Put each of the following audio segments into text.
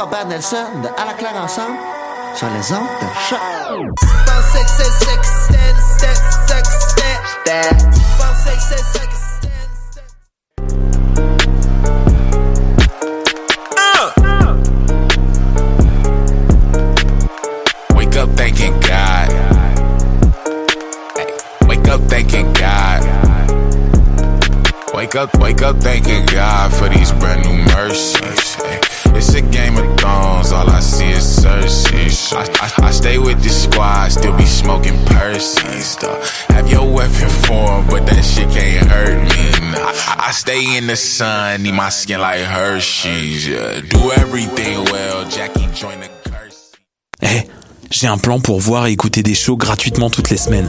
Robert Nelson de À la claire ensemble sur les ondes de choc. Wake up thanking God. Wake up thanking God. Wake up, wake up thanking God for these brand new mercies. Hey, I stay with the squad, still be smoking. Though. But me. I, stay in the sun, need my skin like Hershey's. Do everything well, Jackie join the curse. Eh, j'ai un plan pour voir et écouter des shows gratuitement toutes les semaines.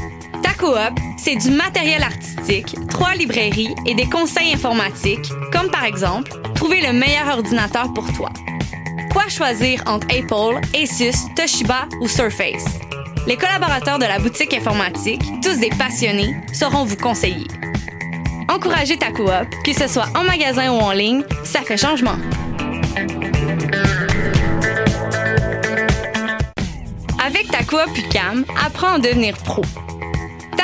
Coop, c'est du matériel artistique, trois librairies et des conseils informatiques, comme par exemple, trouver le meilleur ordinateur pour toi. Quoi choisir entre Apple, Asus, Toshiba ou Surface? Les collaborateurs de la boutique informatique, tous des passionnés, sauront vous conseiller. Encouragez ta coop, que ce soit en magasin ou en ligne, ça fait changement. Avec ta coop UCAM, apprends à devenir pro.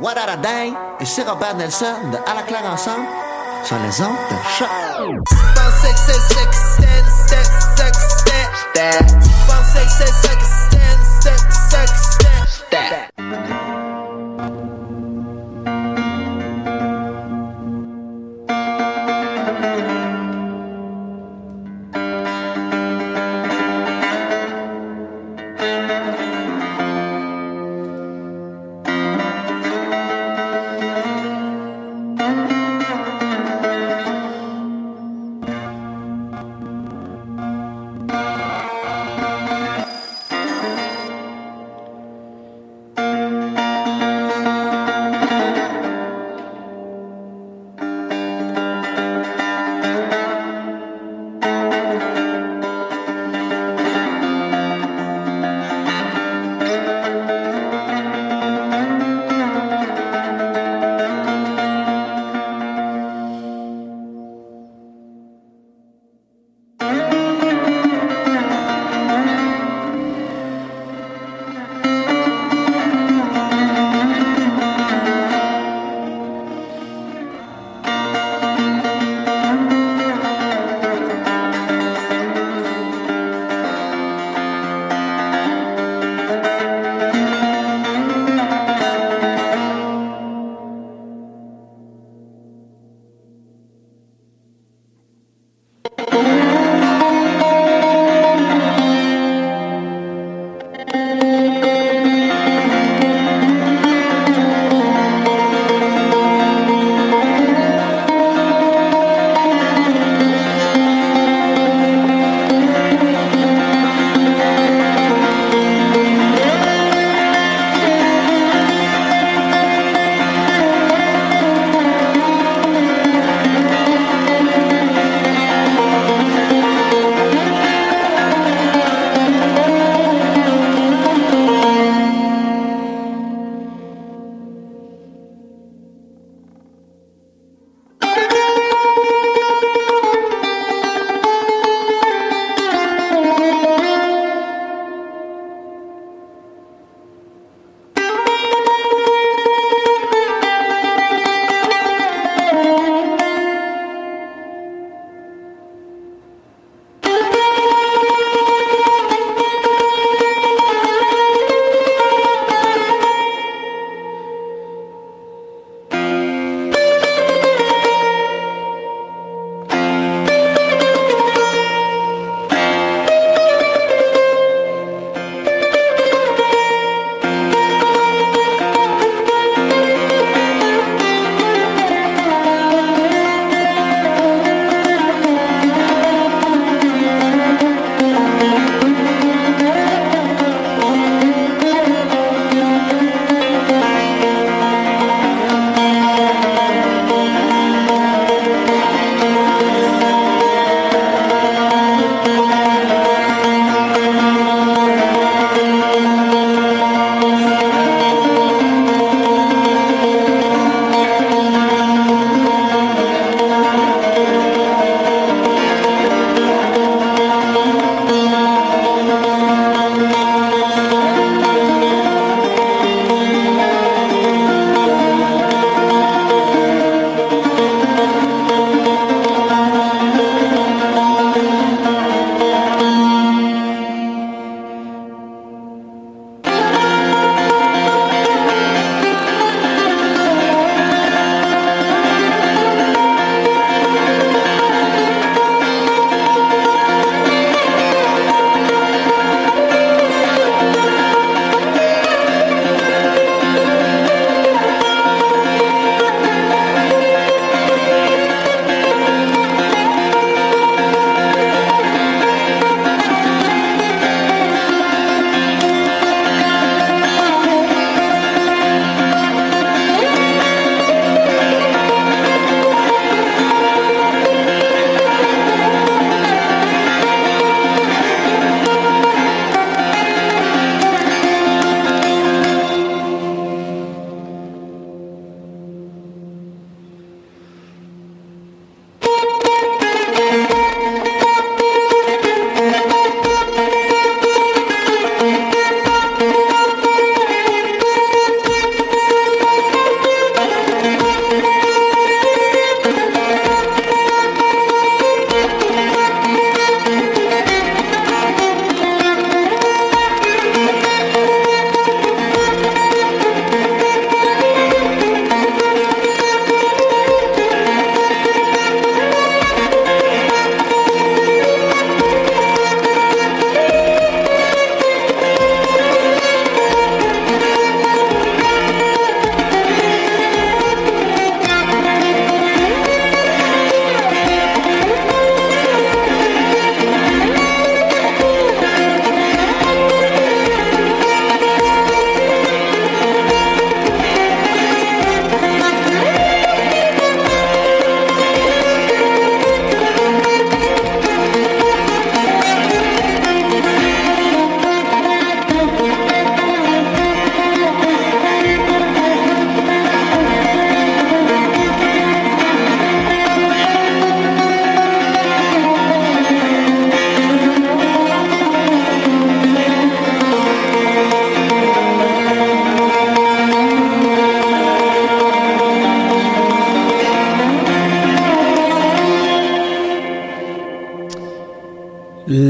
What a et c'est Robert Nelson de À la claire ensemble sur les ondes de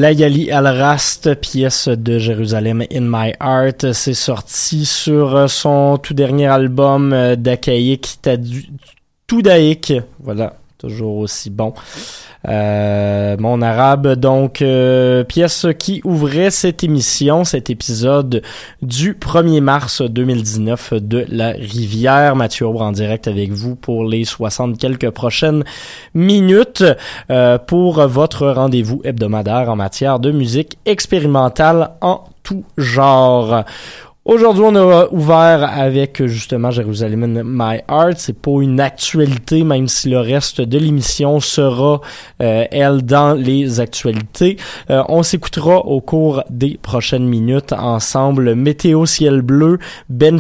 Layali Al-Rast, pièce de Jérusalem in My Heart, c'est sorti sur son tout dernier album euh, d'Akaïk Toudaïk. Voilà, toujours aussi bon. Euh, mon arabe, donc, euh, pièce qui ouvrait cette émission, cet épisode du 1er mars 2019 de La Rivière. Mathieu Aubre en direct avec vous pour les 60 quelques prochaines minutes euh, pour votre rendez-vous hebdomadaire en matière de musique expérimentale en tout genre. Aujourd'hui, on a ouvert avec justement Jérusalem My Heart. C'est pas une actualité, même si le reste de l'émission sera, euh, elle, dans les actualités. Euh, on s'écoutera au cours des prochaines minutes ensemble Météo Ciel Bleu, Ben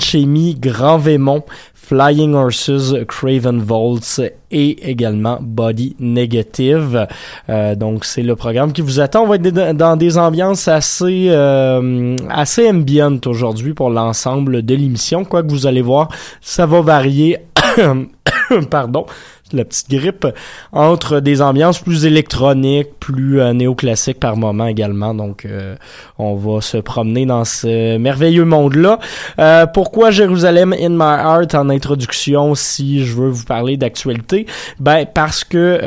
Grand Vémont, Flying Horses, Craven Volts et également Body Negative. Euh, donc c'est le programme qui vous attend. On va être dans des ambiances assez euh, assez ambiantes aujourd'hui pour l'ensemble de l'émission. Quoi que vous allez voir, ça va varier. Pardon la petite grippe, entre des ambiances plus électroniques, plus euh, néoclassiques par moment également. Donc, euh, on va se promener dans ce merveilleux monde-là. Euh, pourquoi Jérusalem in my heart en introduction si je veux vous parler d'actualité? Ben, parce que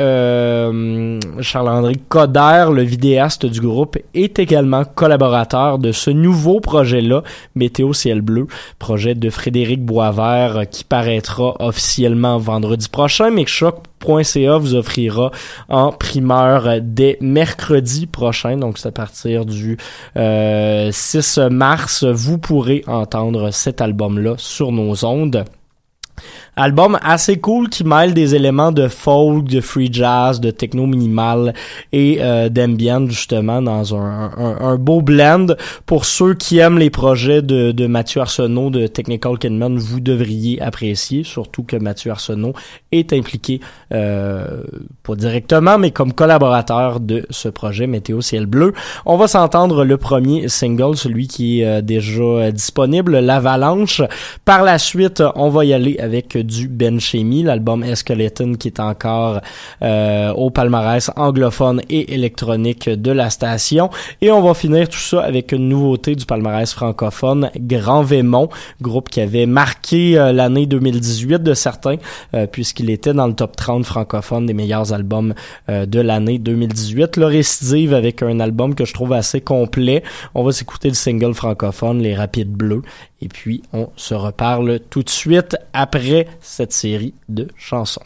Charles-André Coder, le vidéaste du groupe, est également collaborateur de ce nouveau projet-là, Météo Ciel Bleu, projet de Frédéric Boisvert qui paraîtra officiellement vendredi prochain, choc.ca vous offrira en primeur dès mercredi prochain, donc c'est à partir du 6 euh, mars, vous pourrez entendre cet album-là sur nos ondes. Album assez cool qui mêle des éléments de folk, de free jazz, de techno minimal et euh, d'ambient justement dans un, beau blend. Pour ceux qui aiment les projets de, Mathieu Arsenault de Technical Kidman, vous devriez apprécier, surtout que Mathieu Arsenault est impliqué, euh, pas directement, mais comme collaborateur de ce projet Météo Ciel Bleu. On va s'entendre le premier single, celui qui est euh, déjà disponible, L'Avalanche. Par la suite, on va y aller avec du Ben Chemi, l'album Esqueleton qui est encore euh, au palmarès anglophone et électronique de la station. Et on va finir tout ça avec une nouveauté du palmarès francophone, Grand Vémont, groupe qui avait marqué euh, l'année 2018 de certains, euh, puisqu'il était dans le top 30 francophone des meilleurs albums de l'année 2018. Le récidive avec un album que je trouve assez complet. On va s'écouter le single francophone, Les Rapides Bleus. Et puis, on se reparle tout de suite après cette série de chansons.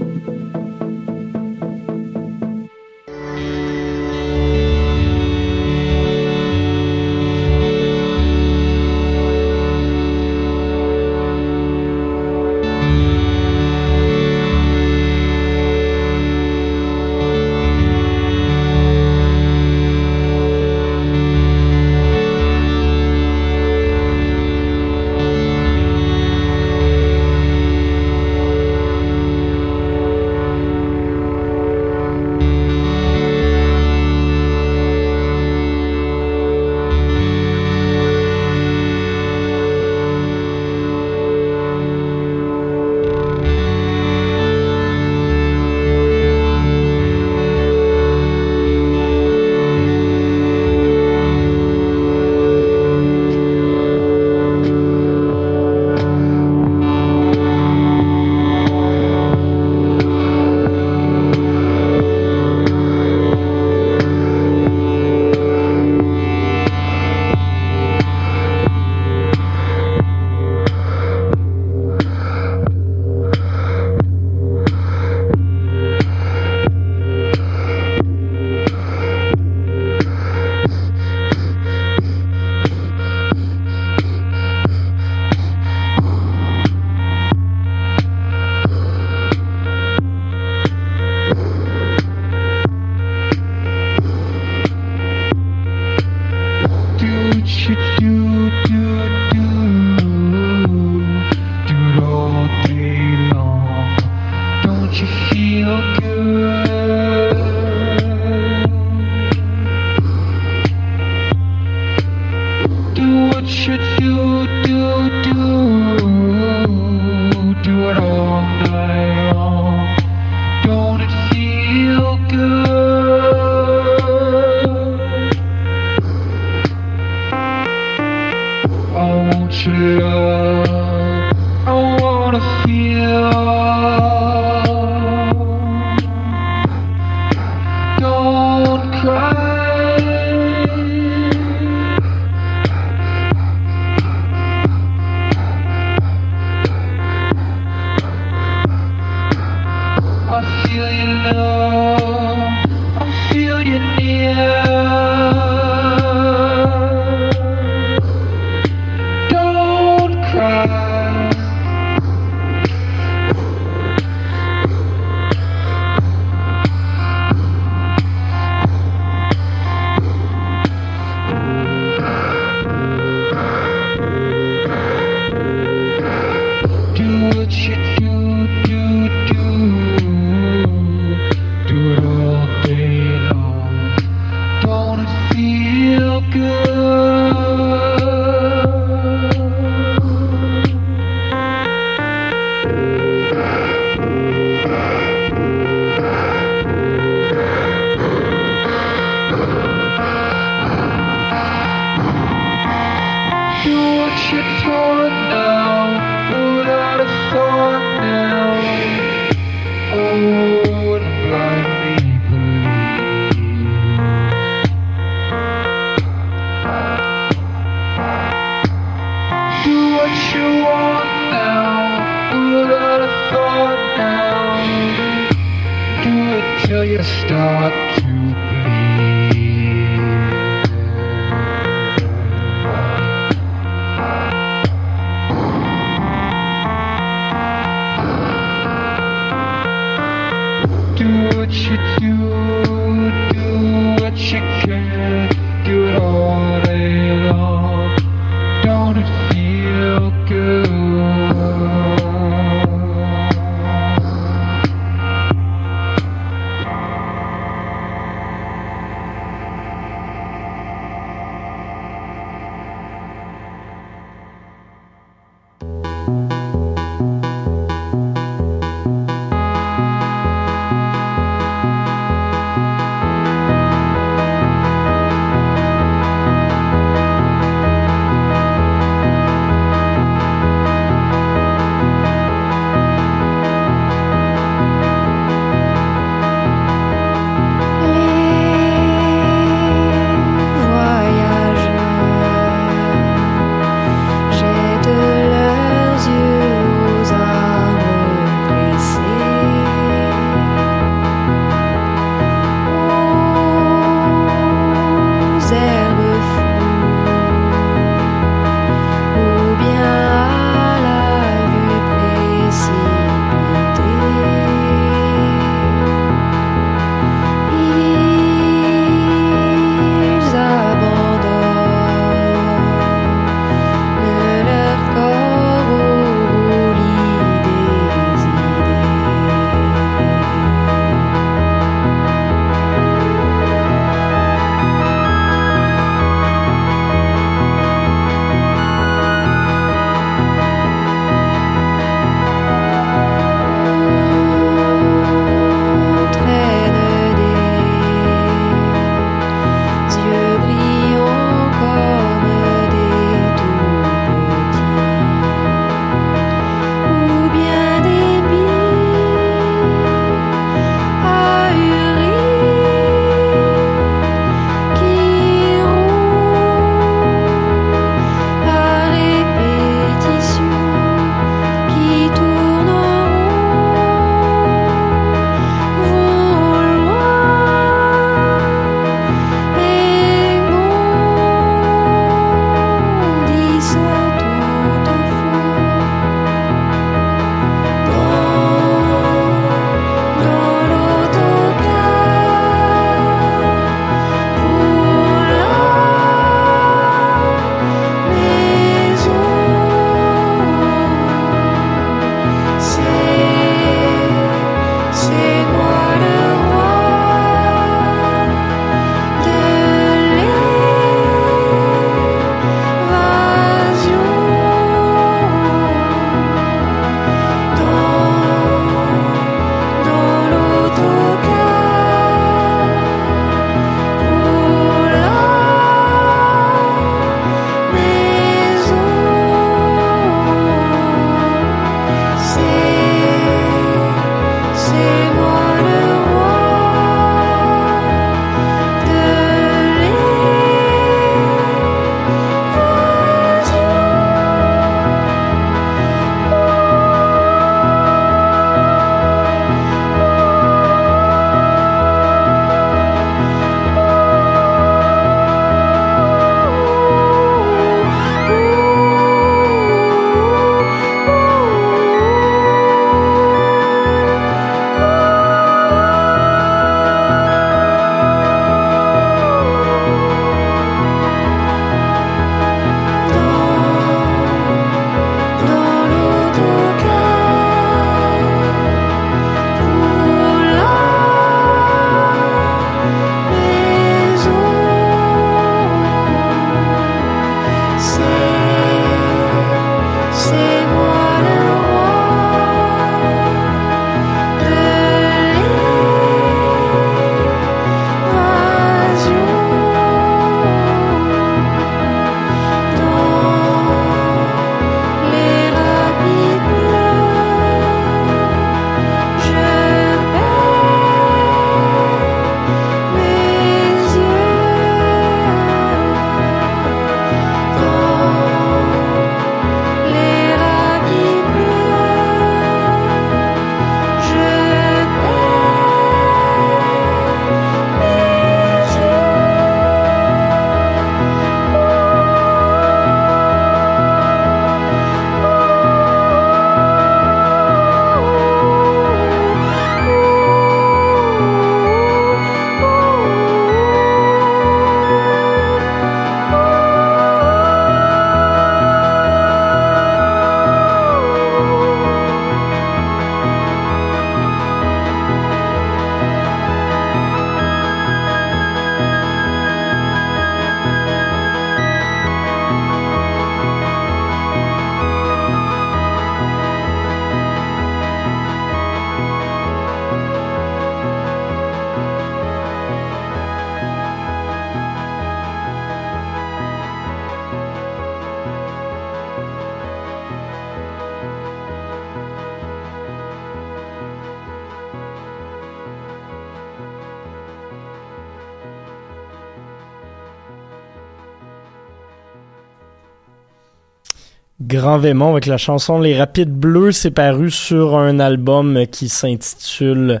Grand Vémont avec la chanson Les Rapides Bleus, c'est paru sur un album qui s'intitule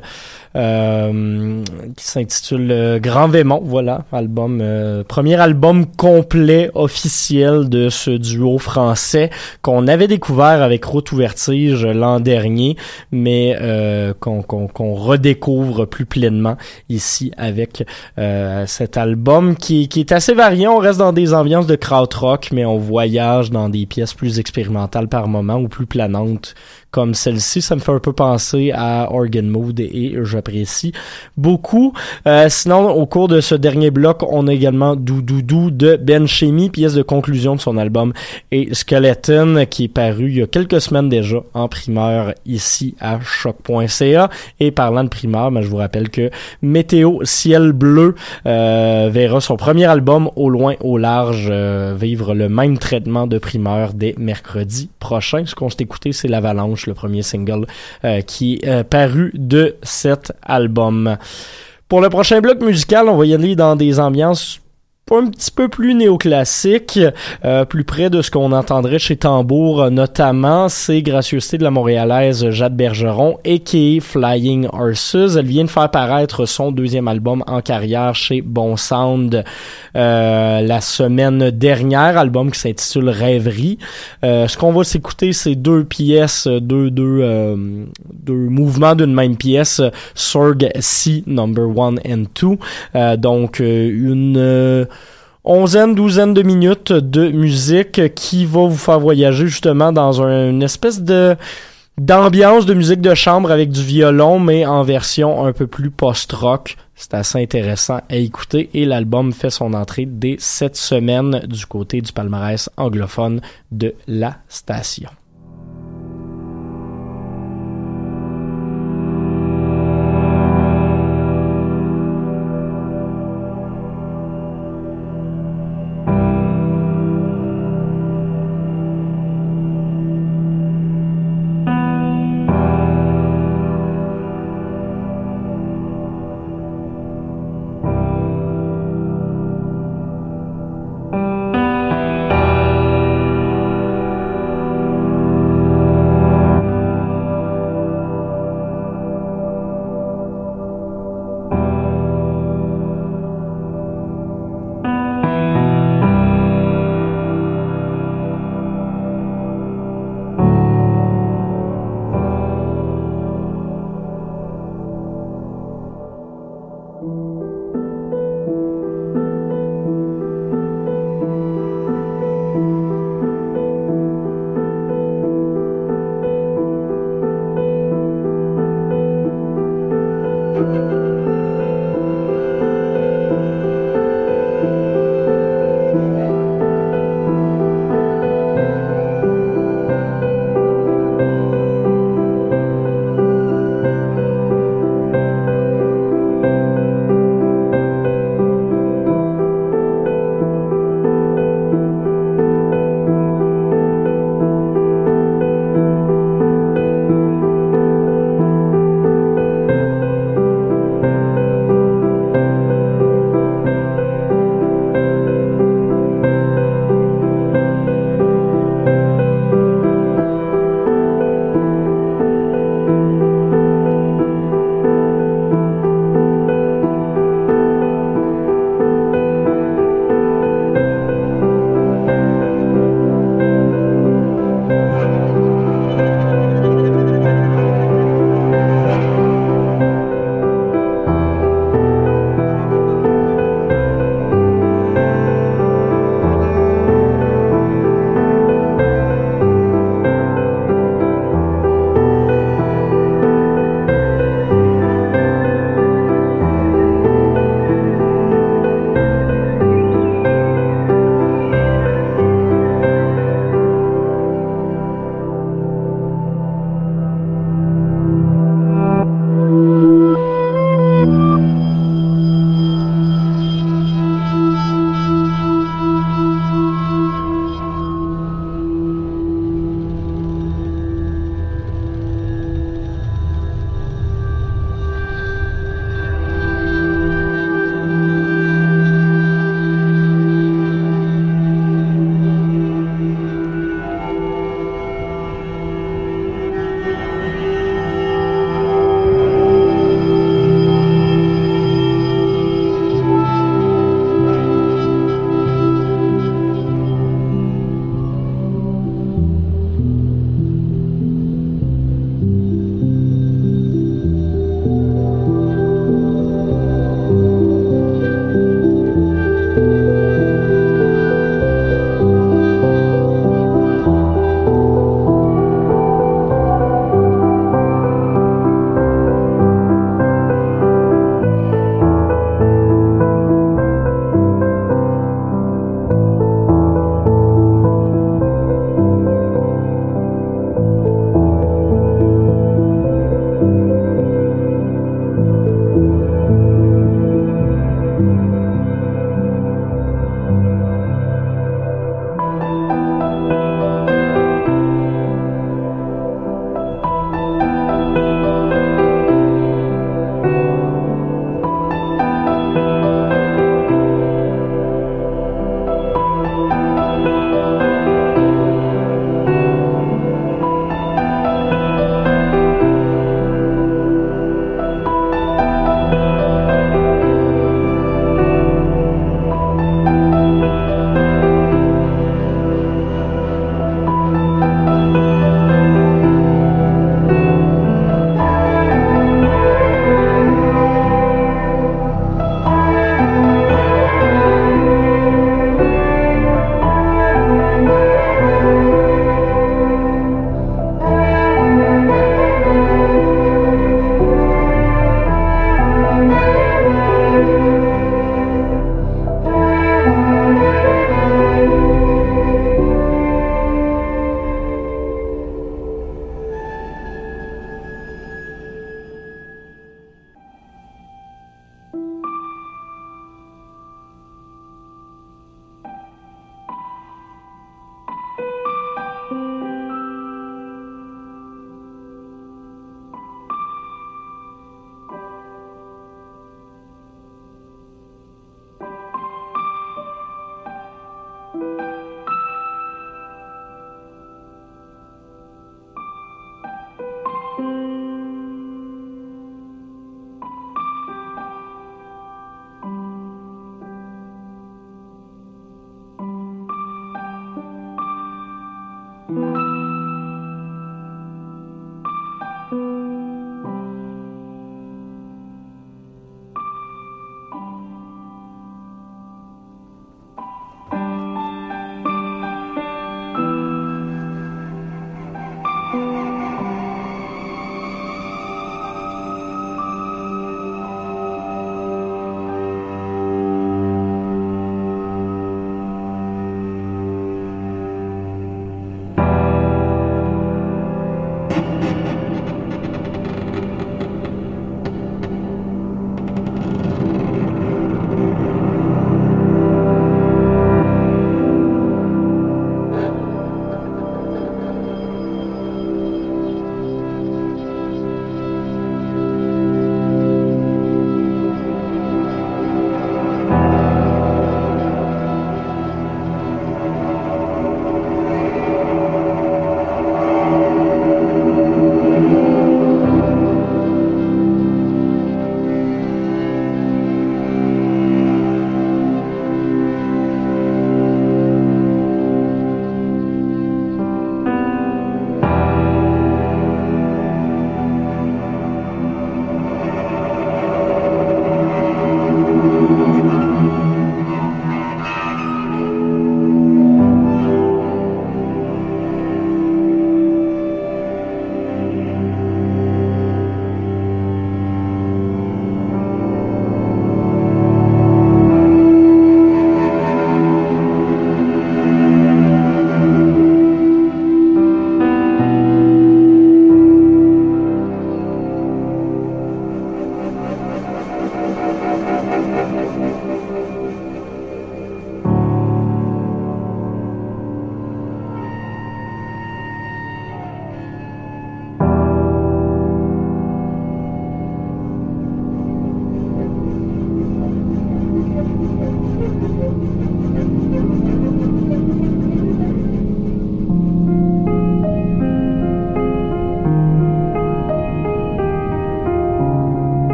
euh, qui s'intitule euh, Grand Vémont, voilà, album euh, premier album complet officiel de ce duo français qu'on avait découvert avec Route ou Vertige l'an dernier, mais euh, qu'on redécouvre plus pleinement ici avec euh, cet album qui, qui est assez variant. On reste dans des ambiances de krautrock, mais on voyage dans des pièces plus expérimentales par moment ou plus planantes comme celle-ci. Ça me fait un peu penser à Organ Mood et j'apprécie beaucoup. Euh, sinon, au cours de ce dernier bloc, on a également Doudoudou de Ben Chemi, pièce de conclusion de son album et Skeleton qui est paru il y a quelques semaines déjà en primeur ici à choc.ca. Et parlant de primeur, ben, je vous rappelle que Météo Ciel Bleu euh, verra son premier album au loin, au large euh, vivre le même traitement de primeur dès mercredi prochain. Ce qu'on s'est écouté, c'est l'Avalanche le premier single euh, qui est euh, paru de cet album. Pour le prochain bloc musical, on va y aller dans des ambiances un petit peu plus néoclassique, euh, plus près de ce qu'on entendrait chez Tambour, notamment, c'est Gracieuseté de la Montréalaise Jade Bergeron, a.k.a. Flying Horses. Elle vient de faire paraître son deuxième album en carrière chez Bon Sound euh, la semaine dernière, album qui s'intitule Rêverie. Euh, ce qu'on va s'écouter, c'est deux pièces, deux, deux, euh, deux mouvements d'une même pièce, Sorg C number one and two. Euh, donc, euh, une euh, onzaine, douzaine de minutes de musique qui va vous faire voyager justement dans un- une espèce de d'ambiance de musique de chambre avec du violon, mais en version un peu plus post-rock. C'est assez intéressant à écouter et l'album fait son entrée dès cette semaine du côté du palmarès anglophone de la station.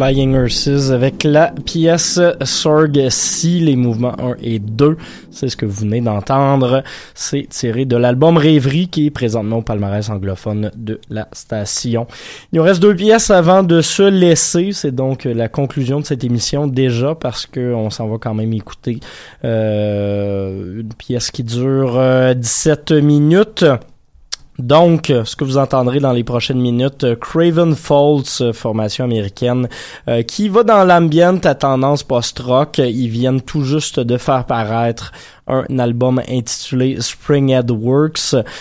Flying Hearses avec la pièce Sorg Si, les mouvements 1 et 2. C'est ce que vous venez d'entendre. C'est tiré de l'album Rêverie qui est présentement au palmarès anglophone de la station. Il nous reste deux pièces avant de se laisser. C'est donc la conclusion de cette émission déjà parce que on s'en va quand même écouter euh, une pièce qui dure euh, 17 minutes. Donc, ce que vous entendrez dans les prochaines minutes, euh, Craven Falls, euh, formation américaine, euh, qui va dans l'ambient à tendance post-rock. Ils viennent tout juste de faire paraître un album intitulé Springhead Works.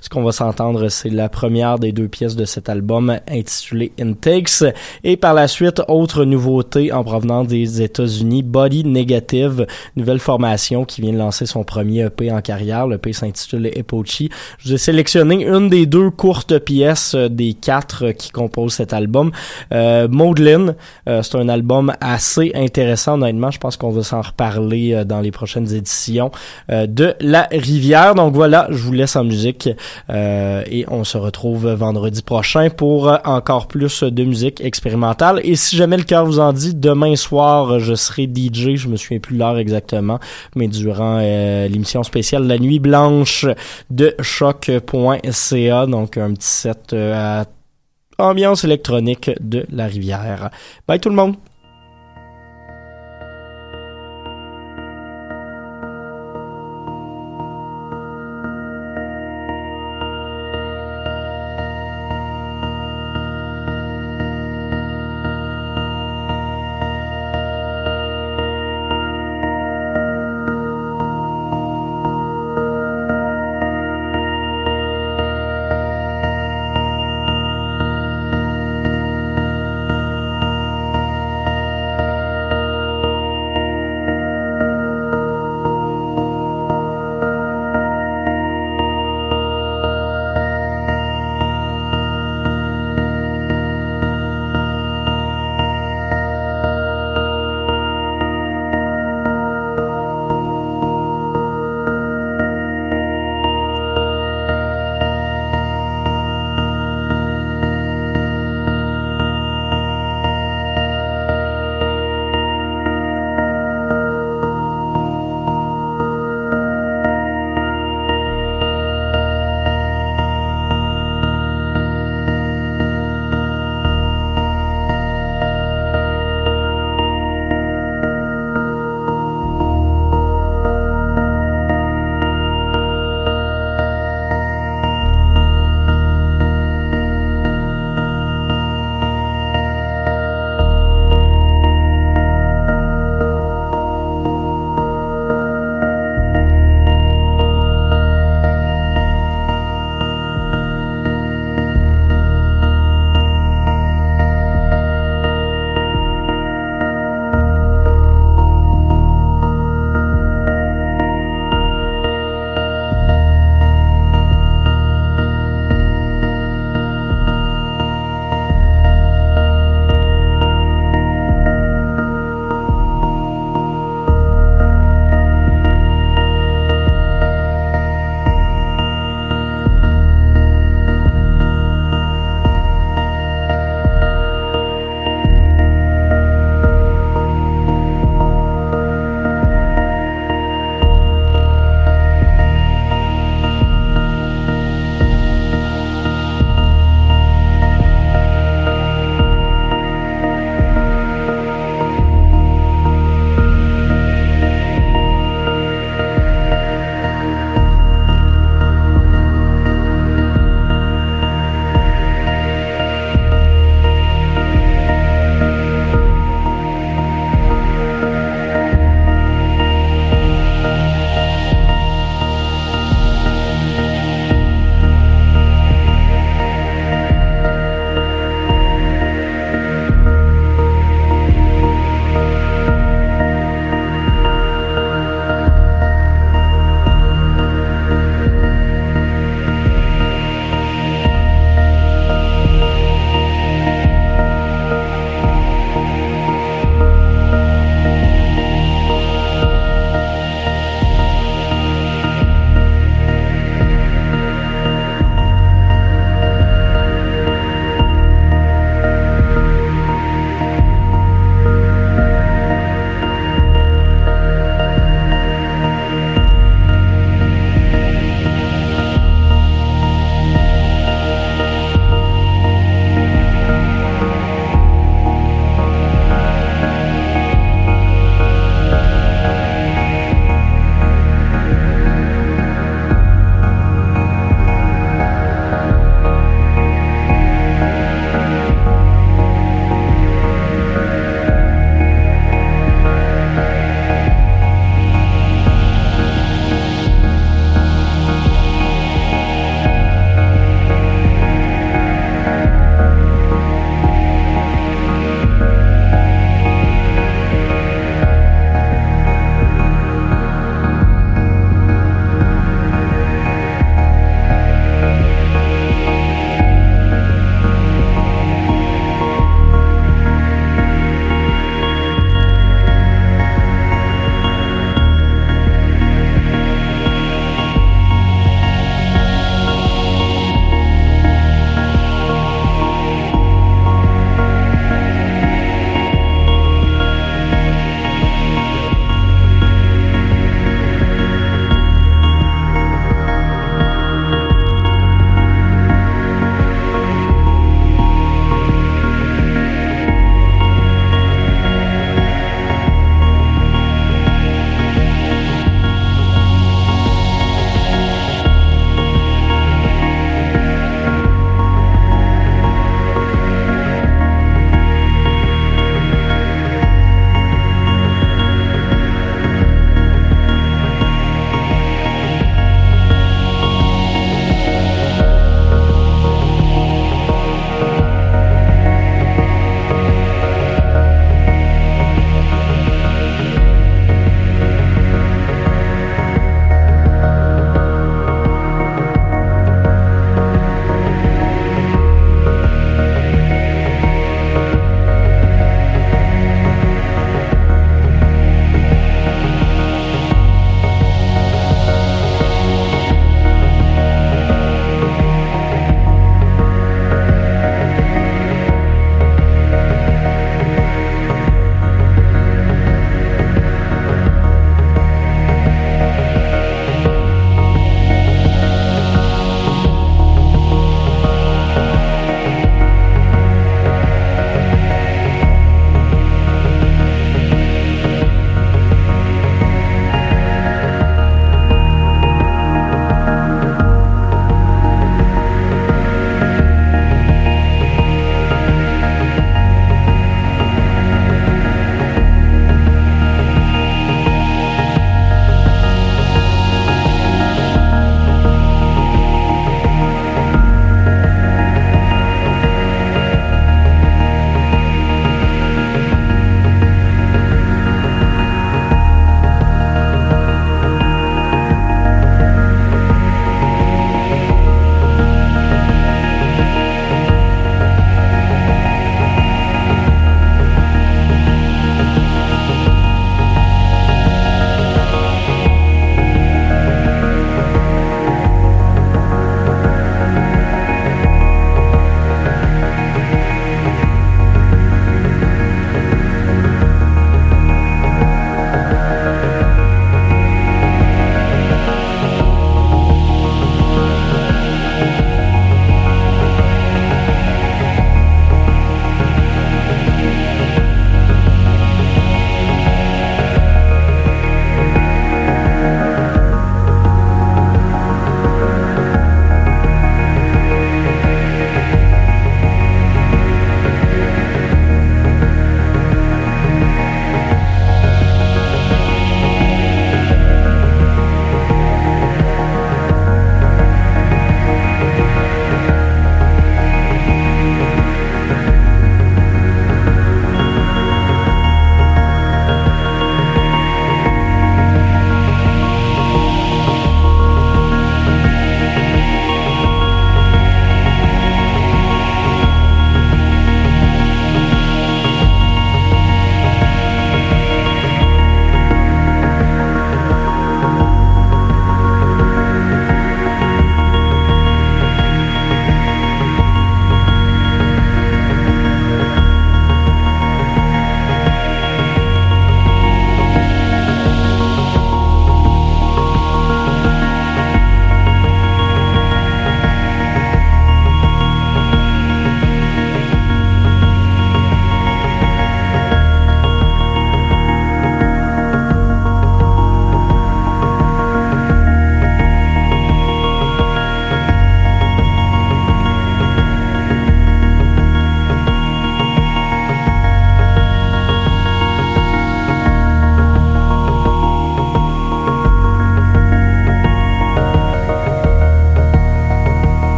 Ce qu'on va s'entendre, c'est la première des deux pièces de cet album intitulé Intakes. Et par la suite, autre nouveauté en provenant des États-Unis, Body Negative, nouvelle formation qui vient de lancer son premier EP en carrière. Le EP s'intitule Epochi. Je vous ai sélectionné une des deux courtes pièces euh, des quatre qui composent cet album. Euh, Maudlin, euh, c'est un album assez intéressant honnêtement. Je pense qu'on va s'en reparler euh, dans les prochaines éditions de La Rivière. Donc voilà, je vous laisse en musique euh, et on se retrouve vendredi prochain pour euh, encore plus de musique expérimentale. Et si jamais le cœur vous en dit, demain soir, je serai DJ. Je me souviens plus l'heure exactement, mais durant euh, l'émission spéciale La Nuit Blanche de choc.ca. Donc un petit set euh, à ambiance électronique de La Rivière. Bye tout le monde!